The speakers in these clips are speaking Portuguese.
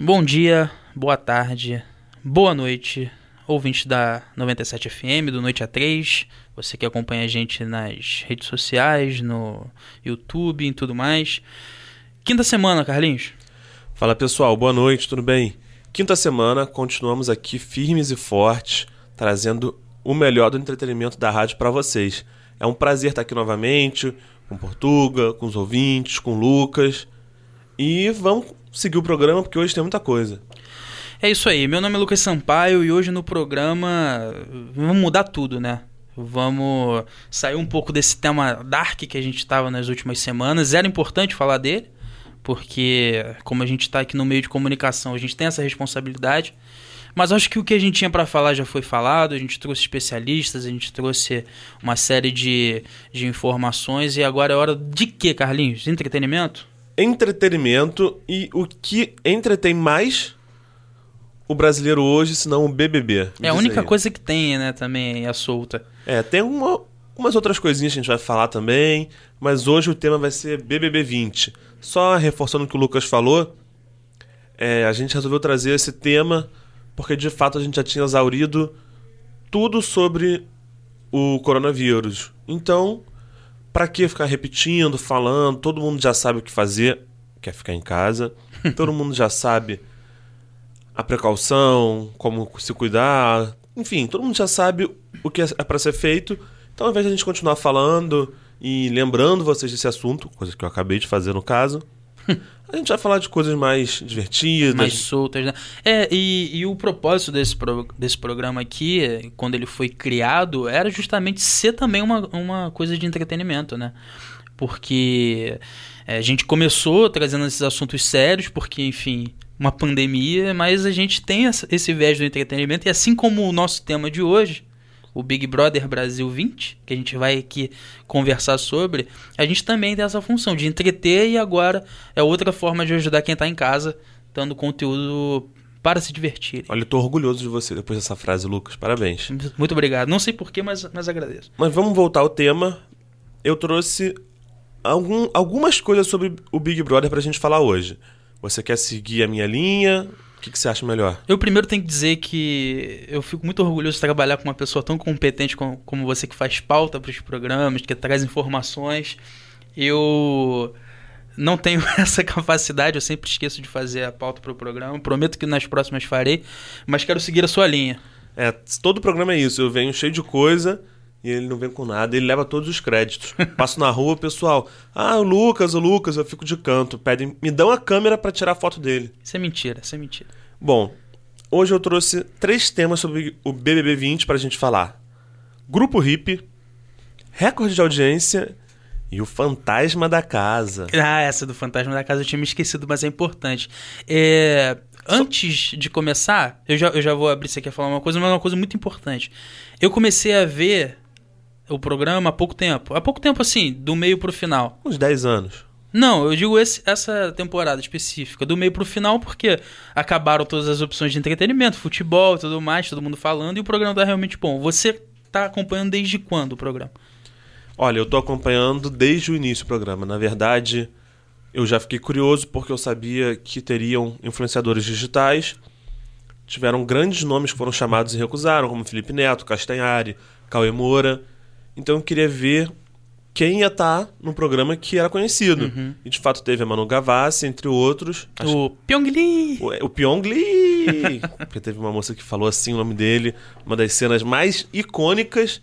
Bom dia, boa tarde, boa noite, ouvinte da 97 FM, do Noite a 3. Você que acompanha a gente nas redes sociais, no YouTube e tudo mais. Quinta semana, Carlinhos. Fala pessoal, boa noite, tudo bem? Quinta semana, continuamos aqui firmes e fortes, trazendo o melhor do entretenimento da rádio para vocês. É um prazer estar aqui novamente, com Portuga, com os ouvintes, com Lucas. E vamos seguir o programa porque hoje tem muita coisa. É isso aí, meu nome é Lucas Sampaio e hoje no programa vamos mudar tudo, né? Vamos sair um pouco desse tema dark que a gente estava nas últimas semanas. Era importante falar dele, porque como a gente está aqui no meio de comunicação, a gente tem essa responsabilidade. Mas acho que o que a gente tinha para falar já foi falado, a gente trouxe especialistas, a gente trouxe uma série de, de informações e agora é hora de quê, Carlinhos? Entretenimento? Entretenimento e o que entretém mais o brasileiro hoje, senão o BBB. É a única aí. coisa que tem, né, também, a solta. É, tem uma, umas outras coisinhas que a gente vai falar também, mas hoje o tema vai ser BBB 20. Só reforçando o que o Lucas falou, é, a gente resolveu trazer esse tema porque de fato a gente já tinha exaurido tudo sobre o coronavírus. Então, para que ficar repetindo, falando? Todo mundo já sabe o que fazer, quer ficar em casa. Todo mundo já sabe a precaução, como se cuidar. Enfim, todo mundo já sabe o que é para ser feito. Então, ao invés de a gente continuar falando e lembrando vocês desse assunto, coisa que eu acabei de fazer no caso, a gente vai falar de coisas mais divertidas. Mais soltas, né? É, e, e o propósito desse, pro, desse programa aqui, quando ele foi criado, era justamente ser também uma, uma coisa de entretenimento, né? Porque é, a gente começou trazendo esses assuntos sérios, porque, enfim, uma pandemia, mas a gente tem esse viés do entretenimento, e assim como o nosso tema de hoje, o Big Brother Brasil 20, que a gente vai aqui conversar sobre, a gente também tem essa função de entreter e agora é outra forma de ajudar quem está em casa, dando conteúdo para se divertir. Olha, eu tô orgulhoso de você depois dessa frase, Lucas. Parabéns. Muito obrigado. Não sei porquê, mas, mas agradeço. Mas vamos voltar ao tema. Eu trouxe algum, algumas coisas sobre o Big Brother para a gente falar hoje. Você quer seguir a minha linha? O que, que, você acha melhor? Eu primeiro tenho que dizer que eu fico muito orgulhoso de trabalhar com uma pessoa tão competente como, como você, que faz pauta para os programas, que traz informações. Eu não tenho essa capacidade, eu sempre esqueço de fazer a pauta para o programa. Prometo que nas próximas farei, mas quero seguir a sua linha. É, todo programa é isso. Eu venho cheio de coisa e ele não vem com nada, ele leva todos os créditos. Passo na rua, pessoal, ah, o Lucas, o Lucas, eu fico de canto, pedem, me dão a câmera para tirar foto dele. Isso é mentira, isso é mentira. Bom, hoje eu trouxe três temas sobre o BBB 20 pra gente falar. Grupo Hip, recorde de audiência e o Fantasma da Casa. Ah, essa do Fantasma da Casa eu tinha me esquecido, mas é importante. É, antes de começar, eu já, eu já vou abrir isso aqui a falar uma coisa, mas é uma coisa muito importante. Eu comecei a ver o programa há pouco tempo. Há pouco tempo, assim, do meio pro final. Uns 10 anos. Não, eu digo esse, essa temporada específica, do meio pro final, porque acabaram todas as opções de entretenimento, futebol e tudo mais, todo mundo falando, e o programa tá realmente bom. Você tá acompanhando desde quando o programa? Olha, eu tô acompanhando desde o início do programa. Na verdade, eu já fiquei curioso porque eu sabia que teriam influenciadores digitais. Tiveram grandes nomes que foram chamados e recusaram, como Felipe Neto, Castanhari, Cauê Moura. Então eu queria ver quem ia estar tá no programa que era conhecido. Uhum. E de fato teve a Manu Gavassi, entre outros. O Pyongli! O, o Pyongli! Porque teve uma moça que falou assim o nome dele, uma das cenas mais icônicas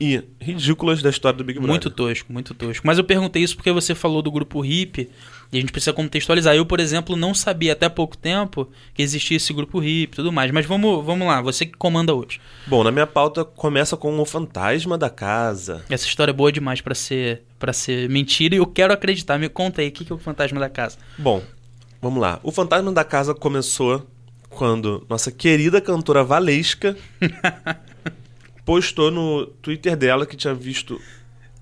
e ridículas da história do Big Brother. Muito tosco, muito tosco. Mas eu perguntei isso porque você falou do grupo hip e a gente precisa contextualizar. Eu, por exemplo, não sabia até pouco tempo que existia esse grupo hip e tudo mais. Mas vamos, vamos lá, você que comanda hoje. Bom, na minha pauta começa com o fantasma da casa. Essa história é boa demais para ser para ser mentira e eu quero acreditar. Me conta aí, o que é o fantasma da casa? Bom, vamos lá. O fantasma da casa começou quando nossa querida cantora Valesca postou no Twitter dela que tinha visto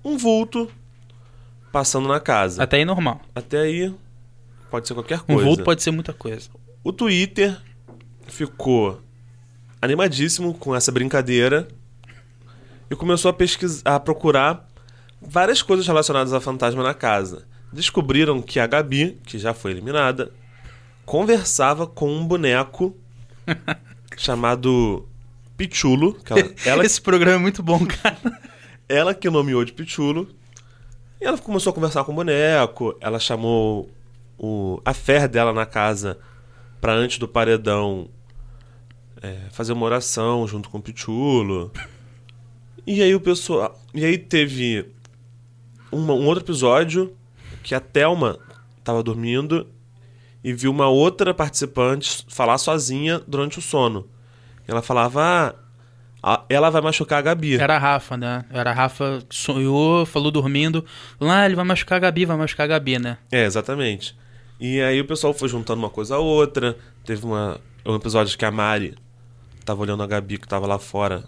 um vulto passando na casa. Até aí normal. Até aí pode ser qualquer coisa. Um vulto pode ser muita coisa. O Twitter ficou animadíssimo com essa brincadeira e começou a pesquisar, a procurar várias coisas relacionadas a fantasma na casa. Descobriram que a Gabi, que já foi eliminada, conversava com um boneco chamado Pichulo. Que ela, ela, Esse programa é muito bom, cara. ela que nomeou de Pichulo. E ela começou a conversar com o boneco. Ela chamou o, a fé dela na casa pra antes do paredão é, fazer uma oração junto com o Pichulo. E aí o pessoal. E aí teve uma- um outro episódio que a Thelma tava dormindo e viu uma outra participante falar sozinha durante o sono. Ela falava: ah, a- ela vai machucar a Gabi. Era a Rafa, né? Era a Rafa que sonhou, falou dormindo. Ah, ele vai machucar a Gabi, vai machucar a Gabi, né? É, exatamente. E aí o pessoal foi juntando uma coisa a outra. Teve uma, um episódio que a Mari tava olhando a Gabi que tava lá fora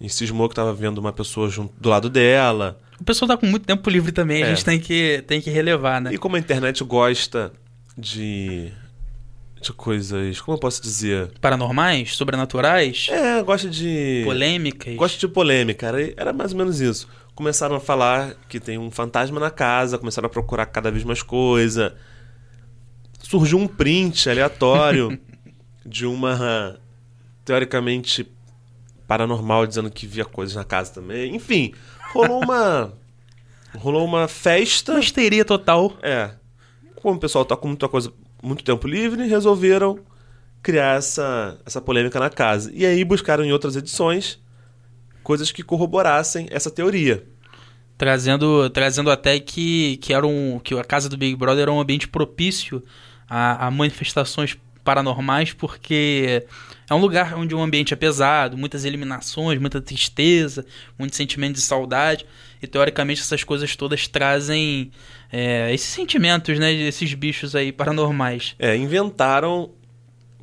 e cismou que tava vendo uma pessoa junto, do lado dela. O pessoal tá com muito tempo livre também, a É. gente tem que, tem que relevar, né? E como a internet gosta de. De coisas. Como eu posso dizer? Paranormais, sobrenaturais, É, gosta de. polêmicas. Gosta de polêmica, era, era mais ou menos isso. Começaram a falar que tem um fantasma na casa, começaram a procurar cada vez mais coisa. Surgiu um print aleatório de uma teoricamente paranormal dizendo que via coisas na casa também. Enfim, rolou uma rolou uma festa. Uma histeria total. É. Como o pessoal tá com muita coisa, muito tempo livre, resolveram criar essa, essa polêmica na casa. E aí buscaram em outras edições coisas que corroborassem essa teoria. Trazendo, trazendo até que, que, era um, que a casa do Big Brother era um ambiente propício a, a manifestações paranormais, porque é um lugar onde o ambiente é pesado, muitas eliminações, muita tristeza, muito sentimento de saudade. E teoricamente essas coisas todas trazem é, esses sentimentos, né? Esses bichos aí paranormais. É, inventaram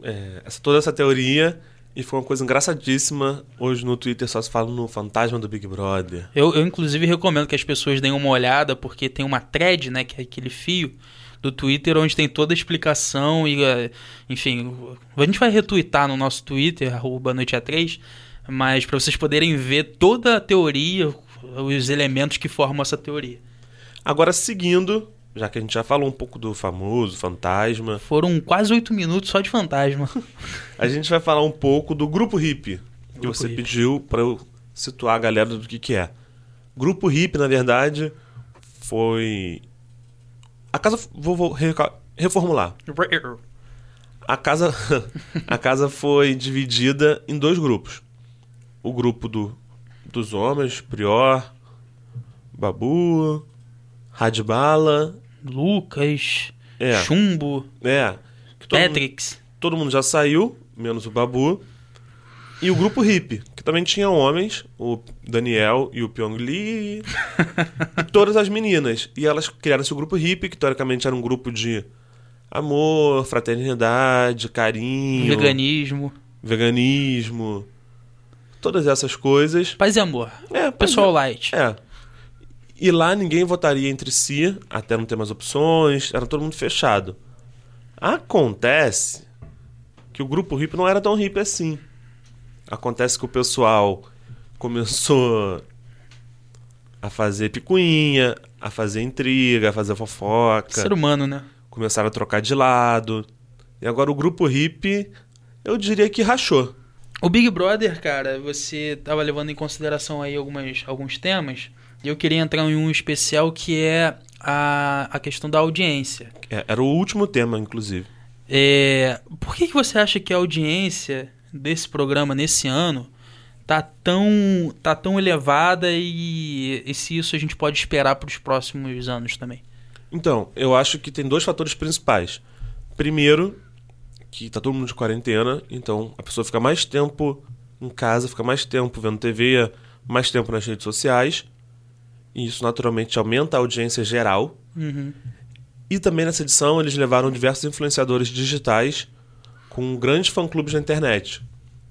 é, essa, toda essa teoria e foi uma coisa engraçadíssima. Hoje no Twitter só se fala no fantasma do Big Brother. Eu, eu, inclusive, recomendo que as pessoas deem uma olhada, porque tem uma thread, né? Que é aquele fio do Twitter, onde tem toda a explicação e, eh, enfim, a gente vai retweetar no nosso Twitter, arroba noite A3, mas para vocês poderem ver toda a teoria, os elementos que formam essa teoria. Agora, seguindo, já que a gente já falou um pouco do famoso fantasma, Foram quase oito minutos só de fantasma. a gente vai falar um pouco do Grupo Hip, que Grupo você Hip. pediu para eu situar a galera do que, que é. Grupo Hip, na verdade, foi. A casa. Vou, vou reformular. A casa, a casa foi dividida em dois grupos. O grupo do, dos homens, Prior, Babu, Radbala, Lucas, É. Chumbo, é. Todo, mundo, todo mundo já saiu, menos o Babu. E o grupo Hip, que também tinha homens, o Daniel e o Pyong Lee, e todas as meninas. E elas criaram esse grupo Hip, que teoricamente era um grupo de amor, fraternidade, carinho, Veganismo, veganismo, todas essas coisas. paz e amor. É, Pessoal light. É. E lá ninguém votaria entre si, até não ter mais opções, era todo mundo fechado. Acontece que o grupo hippie não era tão hippie assim. Acontece que o pessoal começou a fazer picuinha, a fazer intriga, a fazer fofoca, Ser humano, né? começaram a trocar de lado. E agora o grupo hippie, eu diria que rachou. O Big Brother, cara, você tava levando em consideração aí algumas, alguns temas. E eu queria entrar em um especial que é a, a questão da audiência. É, Era o último tema, inclusive. É, por que, que você acha que a audiência desse programa nesse ano tá tão, tá tão elevada e, e se isso a gente pode esperar para os próximos anos também? Então, eu acho que tem dois fatores principais. Primeiro, que tá todo mundo de quarentena, então a pessoa fica mais tempo em casa, fica mais tempo vendo TV, mais tempo nas redes sociais. E isso naturalmente aumenta a audiência geral. Uhum. E também nessa edição eles levaram diversos influenciadores digitais com grandes fã-clubes na internet.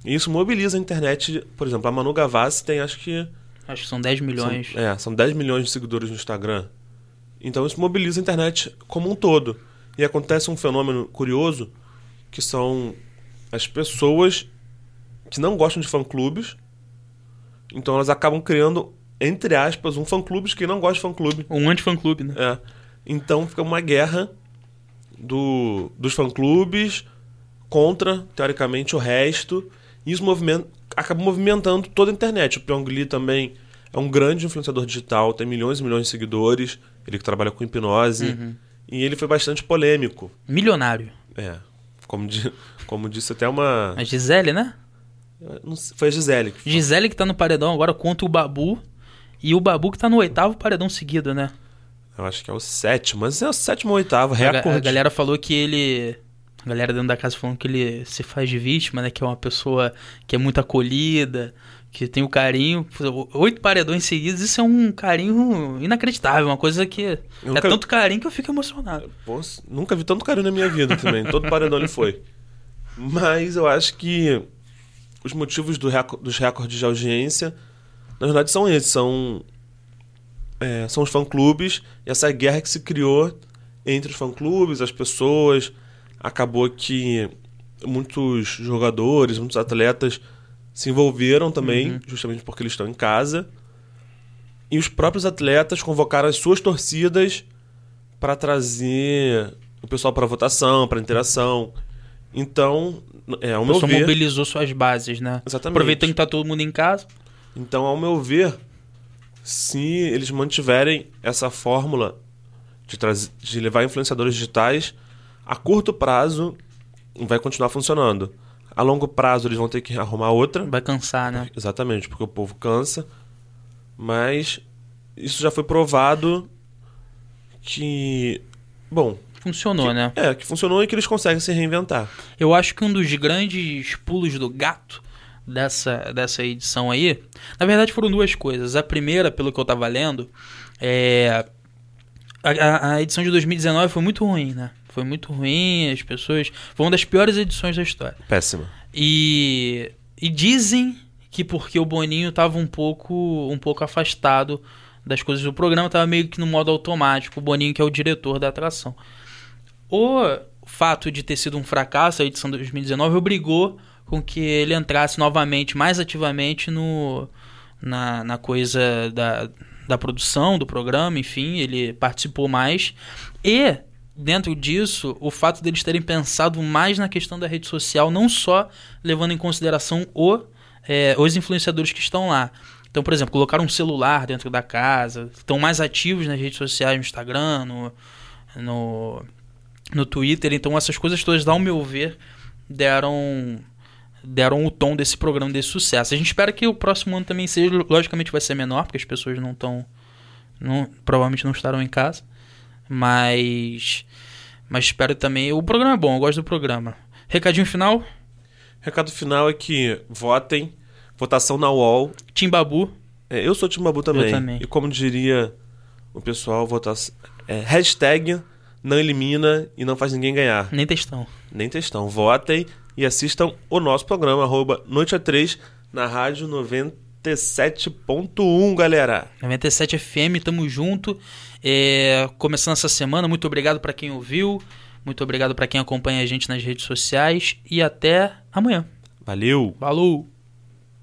E isso mobiliza a internet. Por exemplo, a Manu Gavassi tem acho que Acho que são 10 milhões. são, é, são 10 milhões de seguidores no Instagram. Então isso mobiliza a internet como um todo. E acontece um fenômeno curioso, que são as pessoas que não gostam de fã-clubes. Então elas acabam criando, entre aspas, um fã-clube de quem não gosta de fã-clube. Um anti-fã clube, né? É. Então fica uma guerra do, dos fã-clubes contra, teoricamente, o resto. E isso movimenta, acaba movimentando toda a internet. O Pyong Lee também é um grande influenciador digital, tem milhões e milhões de seguidores. Ele que trabalha com hipnose. Uhum. E ele foi bastante polêmico. Milionário. É. Como, di- como disse até uma. A Gisele, né? não sei, Foi a Gisele. que Gisele que tá no paredão agora contra o Babu. E o Babu que tá no oitavo paredão seguido, né? Eu acho que é o sétimo, mas é o sétimo ou oitavo, A, recorde. a galera falou que ele. A galera dentro da casa falando que ele se faz de vítima, né? Que é uma pessoa que é muito acolhida, que tem o carinho. Oito paredões seguidos, isso é um carinho inacreditável, uma coisa que. Eu É tanto carinho que eu fico emocionado. Pô, nunca vi tanto carinho na minha vida também. Todo paredão ele foi. Mas eu acho que os motivos do dos recordes de audiência, na verdade, são esses. São, é, são os fã-clubes e essa guerra que se criou entre os fã-clubes, as pessoas. Acabou que muitos jogadores, muitos atletas se envolveram também, justamente porque eles estão em casa. E os próprios atletas convocaram as suas torcidas para trazer o pessoal para votação, para interação. Então, é, ao O meu ver, mobilizou suas bases, né? Exatamente. Aproveitando que tá todo mundo em casa. então, ao meu ver, se eles mantiverem essa fórmula de, trazer, de levar influenciadores digitais, a curto prazo vai continuar funcionando. A longo prazo eles vão ter que arrumar outra. Vai cansar, né? Exatamente, porque o povo cansa. Mas isso já foi provado que. Bom, Funcionou, né? é, que funcionou e que eles conseguem se reinventar. Eu acho que um dos grandes pulos do gato dessa, dessa edição aí, na verdade foram duas coisas. A primeira, pelo que eu tava lendo, é. A- a edição de 2019 foi muito ruim, né? Foi muito ruim, as pessoas. Foi uma das piores edições da história. Péssima. E, e dizem que porque o Boninho tava um pouco, um pouco afastado das coisas do programa, tava meio que no modo automático, o Boninho que é o diretor da atração. O fato de ter sido um fracasso a edição de 2019 obrigou com que ele entrasse novamente, mais ativamente no, na, na coisa da, da produção do programa, enfim, ele participou mais. E, dentro disso, o fato deles terem pensado mais na questão da rede social, não só levando em consideração o, é, os influenciadores que estão lá. Então, por exemplo, colocaram um celular dentro da casa, estão mais ativos nas redes sociais, no Instagram, no, no, no Twitter. Então, essas coisas todas, ao meu ver, deram deram o tom desse programa, desse sucesso. A gente espera que o próximo ano também seja, logicamente vai ser menor, porque as pessoas não estão, não, provavelmente não estarão em casa, mas, mas espero também, o programa é bom, eu gosto do programa. Recadinho final, Recado final é que votem, votação na UOL. Timbabu, É, eu sou Timbabu também. também. E como diria o pessoal, votação. É, hashtag não elimina e não faz ninguém ganhar. nem textão. Nem textão. Votem e assistam o nosso programa, arroba Noite a 3, na rádio 97.1, galera. 97 FM, tamo junto. É, começando essa semana, muito obrigado para quem ouviu, muito obrigado para quem acompanha a gente nas redes sociais e até amanhã. Valeu! Falou!